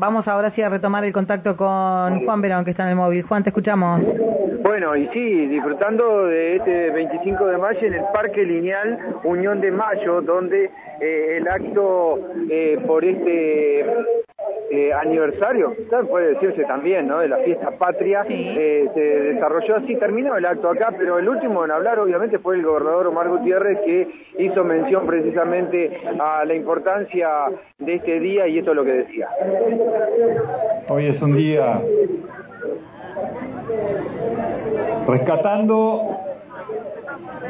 vamos ahora sí a retomar el contacto con Juan Verón, que está en el móvil. Juan, te escuchamos. Bueno, y sí, disfrutando de este 25 de mayo en el Parque Lineal Unión de Mayo, donde eh, el acto eh, por este eh, aniversario, puede decirse también, ¿no? De la fiesta patria, se desarrolló así, terminó el acto acá, pero el último en hablar obviamente fue el gobernador Omar Gutiérrez que hizo mención precisamente a la importancia de este día y esto es lo que decía. Hoy es un día rescatando,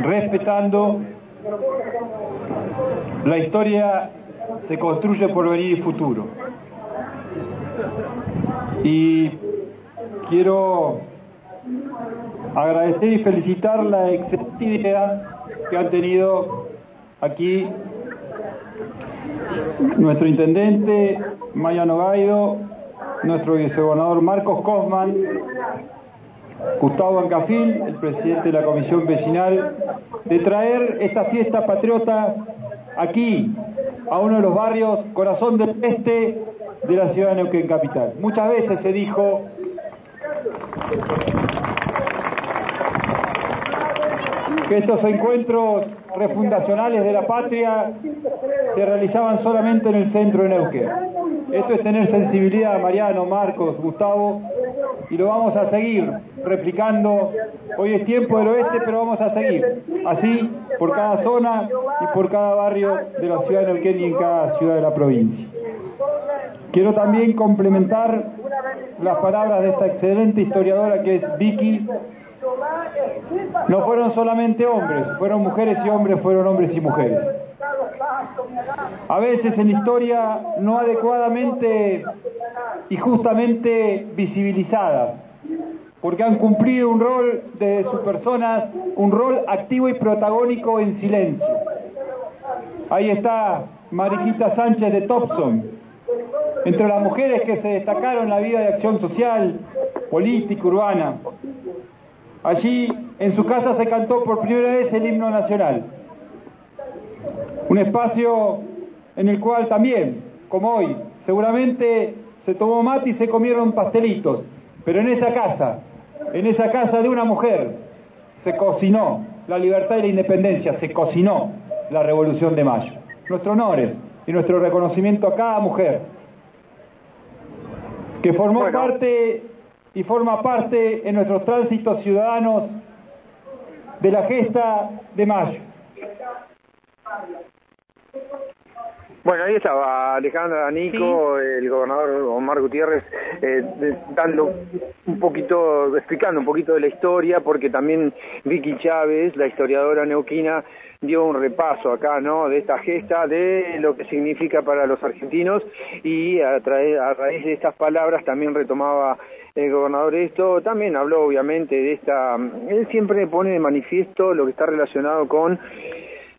respetando. La historia se construye por venir y futuro. Y quiero agradecer y felicitar la excelente idea que han tenido aquí nuestro intendente Mayano Gaido, nuestro vicegobernador Marcos Cosman, Gustavo Ancafil, el presidente de la Comisión Vecinal, de traer esta fiesta patriota aquí, a uno de los barrios corazón del este de la ciudad de Neuquén Capital. Muchas veces se dijo que estos encuentros refundacionales de la patria se realizaban solamente en el centro de Neuquén. Esto es tener sensibilidad, Mariano, Marcos, Gustavo, y lo vamos a seguir replicando. Hoy es tiempo del oeste, pero vamos a seguir así por cada zona y por cada barrio de la ciudad de Neuquén y en cada ciudad de la provincia. Quiero también complementar las palabras de esta excelente historiadora que es Vicky. No fueron solamente hombres, fueron mujeres y hombres, fueron hombres y mujeres. A veces en historia no adecuadamente y justamente visibilizadas, porque han cumplido un rol de sus personas, un rol activo y protagónico en silencio. Ahí está Mariquita Sánchez de Thompson, entre las mujeres que se destacaron en la vida de acción social, política, urbana. Allí, en su casa, se cantó por primera vez el himno nacional. Un espacio en el cual también, como hoy, seguramente se tomó mate y se comieron pastelitos, pero en esa casa, en esa casa de una mujer, se cocinó la libertad y la independencia, se cocinó la Revolución de Mayo. Nuestro honor y nuestro reconocimiento a cada mujer que formó parte y forma parte en nuestros tránsitos ciudadanos de la gesta de mayo. Bueno, ahí estaba Alejandra Nico, el gobernador Omar Gutiérrez, eh, dando un poquito, explicando un poquito de la historia, porque también Vicky Chávez, la historiadora neuquina, dio un repaso acá, ¿no? De esta gesta, de lo que significa para los argentinos y a, a raíz de estas palabras también retomaba el gobernador esto, también habló obviamente de esta, él siempre pone de manifiesto lo que está relacionado con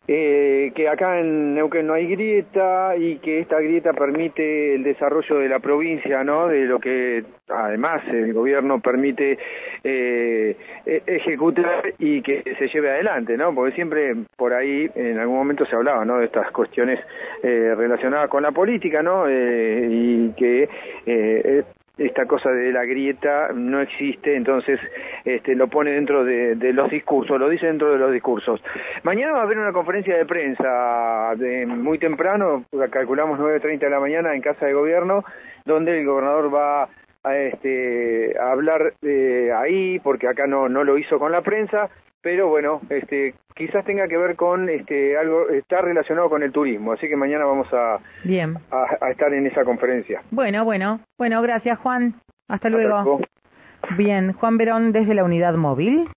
eh, que acá en Neuquén no hay grieta y que esta grieta permite el desarrollo de la provincia, ¿no? De lo que además el gobierno permite eh, e-, ejecutar y que se lleve adelante, ¿no? Porque siempre por ahí en algún momento se hablaba, ¿no? De estas cuestiones eh, relacionadas con la política, ¿no? Eh, y que eh, esta cosa de la grieta no existe, entonces este, lo pone dentro de, los discursos, lo dice dentro de los discursos. Mañana va a haber una conferencia de prensa muy temprano, calculamos 9.30 de la mañana en Casa de Gobierno, donde el gobernador va a, este, hablar eh, ahí, porque acá no, no lo hizo con la prensa, pero bueno, este, quizás tenga que ver con este, algo, está relacionado con el turismo, así que mañana vamos a, Bien. a, estar en esa conferencia. Bueno, bueno, bueno, gracias Juan, hasta luego. Bien, Juan Verón desde la unidad móvil.